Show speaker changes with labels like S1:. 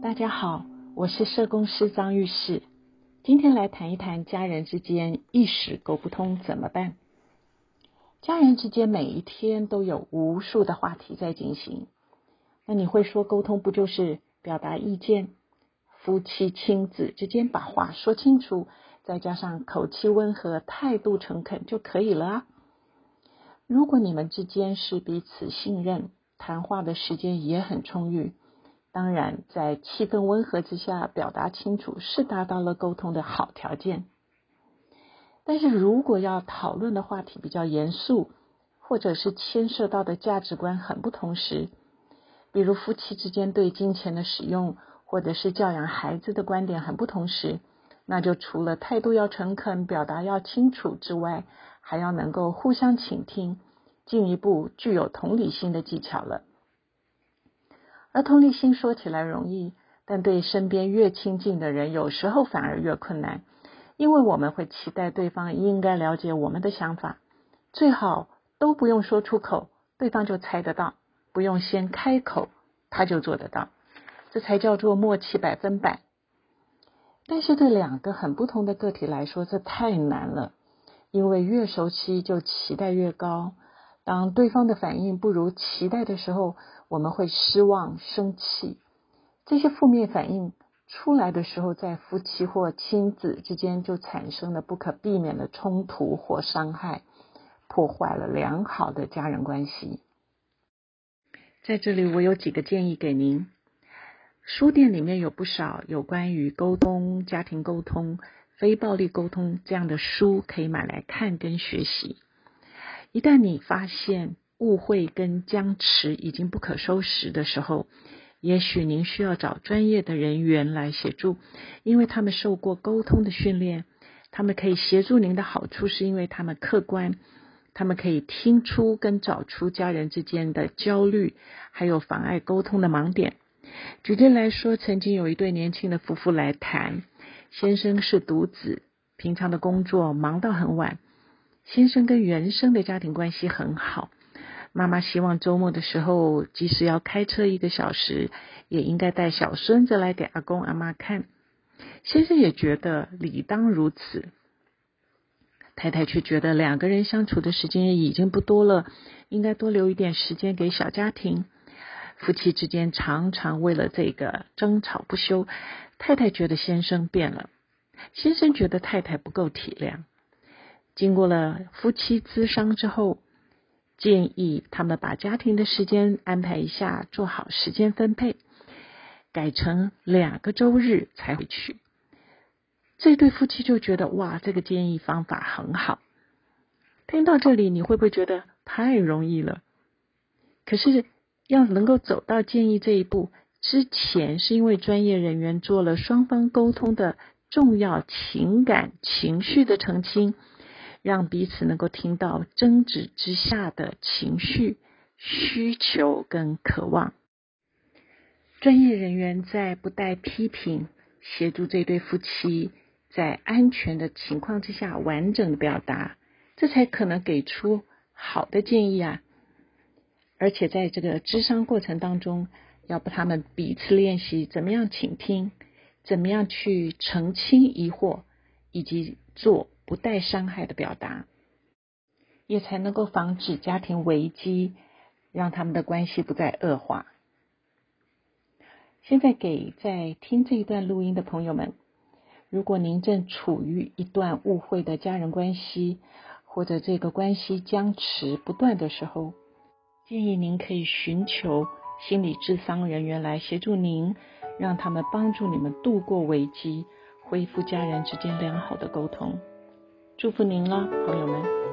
S1: 大家好，我是社工师张玉士。今天来谈一谈家人之间一时沟不通怎么办？家人之间每一天都有无数的话题在进行。那你会说沟通不就是表达意见？夫妻亲子之间把话说清楚，再加上口气温和、态度诚恳就可以了啊。如果你们之间是彼此信任，谈话的时间也很充裕。当然，在气氛温和之下表达清楚，是达到了沟通的好条件。但是如果要讨论的话题比较严肃，或者是牵涉到的价值观很不同时，比如夫妻之间对金钱的使用，或者是教养孩子的观点很不同时，那就除了态度要诚恳、表达要清楚之外，还要能够互相倾听，进一步具有同理心的技巧了。而同理心说起来容易，但对身边越亲近的人，有时候反而越困难，因为我们会期待对方应该了解我们的想法，最好都不用说出口，对方就猜得到，不用先开口，他就做得到，这才叫做默契百分百。但是对两个很不同的个体来说，这太难了，因为越熟悉就期待越高，当对方的反应不如期待的时候。我们会失望、生气，这些负面反应出来的时候，在夫妻或亲子之间就产生了不可避免的冲突或伤害，破坏了良好的家人关系。在这里，我有几个建议给您。书店里面有不少有关于沟通、家庭沟通、非暴力沟通这样的书，可以买来看跟学习。一旦你发现，误会跟僵持已经不可收拾的时候，也许您需要找专业的人员来协助，因为他们受过沟通的训练，他们可以协助您的好处是因为他们客观，他们可以听出跟找出家人之间的焦虑，还有妨碍沟通的盲点。举例来说，曾经有一对年轻的夫妇来谈，先生是独子，平常的工作忙到很晚，先生跟原生的家庭关系很好。妈妈希望周末的时候，即使要开车一个小时，也应该带小孙子来给阿公阿妈看。先生也觉得理当如此，太太却觉得两个人相处的时间已经不多了，应该多留一点时间给小家庭。夫妻之间常常为了这个争吵不休。太太觉得先生变了，先生觉得太太不够体谅。经过了夫妻咨商之后。建议他们把家庭的时间安排一下，做好时间分配，改成两个周日才回去。这对夫妻就觉得哇，这个建议方法很好。听到这里，你会不会觉得太容易了？可是要能够走到建议这一步之前，是因为专业人员做了双方沟通的重要情感情绪的澄清。让彼此能够听到争执之下的情绪、需求跟渴望。专业人员在不带批评，协助这对夫妻在安全的情况之下完整的表达，这才可能给出好的建议啊！而且在这个智商过程当中，要不他们彼此练习怎么样倾听，怎么样去澄清疑惑，以及做。不带伤害的表达，也才能够防止家庭危机，让他们的关系不再恶化。现在给在听这一段录音的朋友们，如果您正处于一段误会的家人关系，或者这个关系僵持不断的时候，建议您可以寻求心理智商人员来协助您，让他们帮助你们度过危机，恢复家人之间良好的沟通。祝福您了，朋友们。